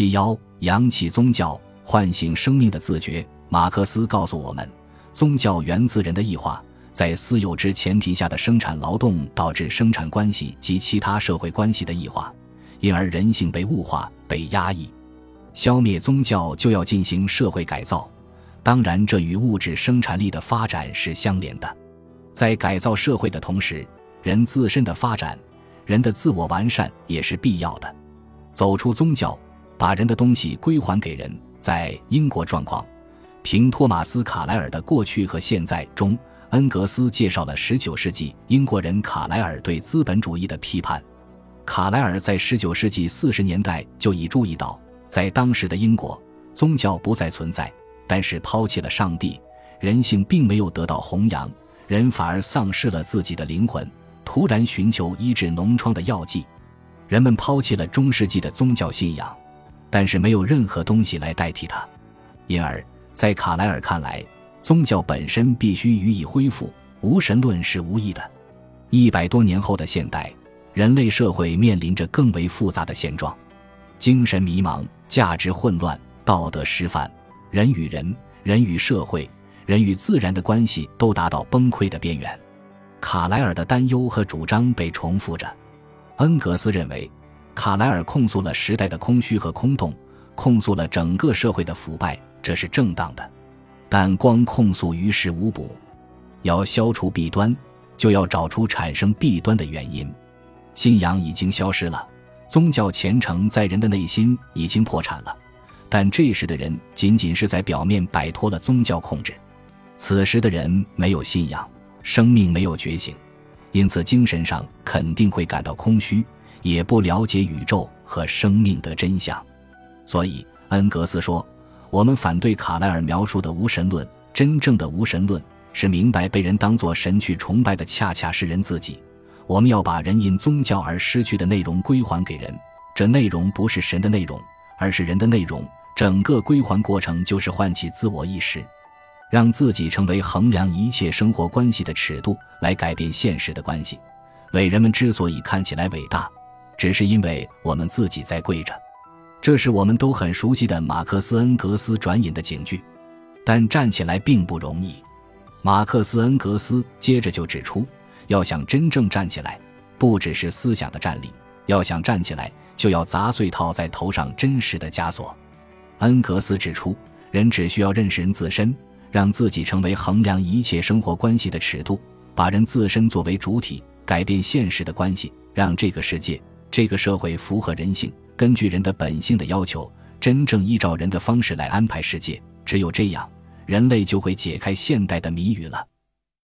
七幺，扬起宗教，唤醒生命的自觉。马克思告诉我们，宗教源自人的异化，在私有制前提下的生产劳动导致生产关系及其他社会关系的异化，因而人性被物化、被压抑。消灭宗教就要进行社会改造，当然，这与物质生产力的发展是相连的。在改造社会的同时，人自身的发展、人的自我完善也是必要的。走出宗教。把人的东西归还给人，在英国状况，凭托马斯·卡莱尔的《过去和现在》中，恩格斯介绍了19世纪英国人卡莱尔对资本主义的批判。卡莱尔在19世纪40年代就已注意到，在当时的英国，宗教不再存在，但是抛弃了上帝，人性并没有得到弘扬，人反而丧失了自己的灵魂，突然寻求医治脓疮的药剂。人们抛弃了中世纪的宗教信仰。但是没有任何东西来代替它，因而，在卡莱尔看来，宗教本身必须予以恢复，无神论是无益的。一百多年后的现代，人类社会面临着更为复杂的现状：精神迷茫、价值混乱、道德失范，人与人、人与社会、人与自然的关系都达到崩溃的边缘。卡莱尔的担忧和主张被重复着。恩格斯认为。卡莱尔控诉了时代的空虚和空洞，控诉了整个社会的腐败，这是正当的。但光控诉于事无补，要消除弊端，就要找出产生弊端的原因。信仰已经消失了，宗教虔诚在人的内心已经破产了，但这时的人仅仅是在表面摆脱了宗教控制。此时的人没有信仰，生命没有觉醒，因此精神上肯定会感到空虚。也不了解宇宙和生命的真相，所以恩格斯说：“我们反对卡莱尔描述的无神论。真正的无神论是明白被人当作神去崇拜的，恰恰是人自己。我们要把人因宗教而失去的内容归还给人，这内容不是神的内容，而是人的内容。整个归还过程就是唤起自我意识，让自己成为衡量一切生活关系的尺度，来改变现实的关系。伟人们之所以看起来伟大。”只是因为我们自己在跪着，这是我们都很熟悉的马克思恩格斯转引的警句。但站起来并不容易。马克思恩格斯接着就指出，要想真正站起来，不只是思想的站立，要想站起来，就要砸碎套在头上真实的枷锁。恩格斯指出，人只需要认识人自身，让自己成为衡量一切生活关系的尺度，把人自身作为主体，改变现实的关系，让这个世界。这个社会符合人性，根据人的本性的要求，真正依照人的方式来安排世界。只有这样，人类就会解开现代的谜语了。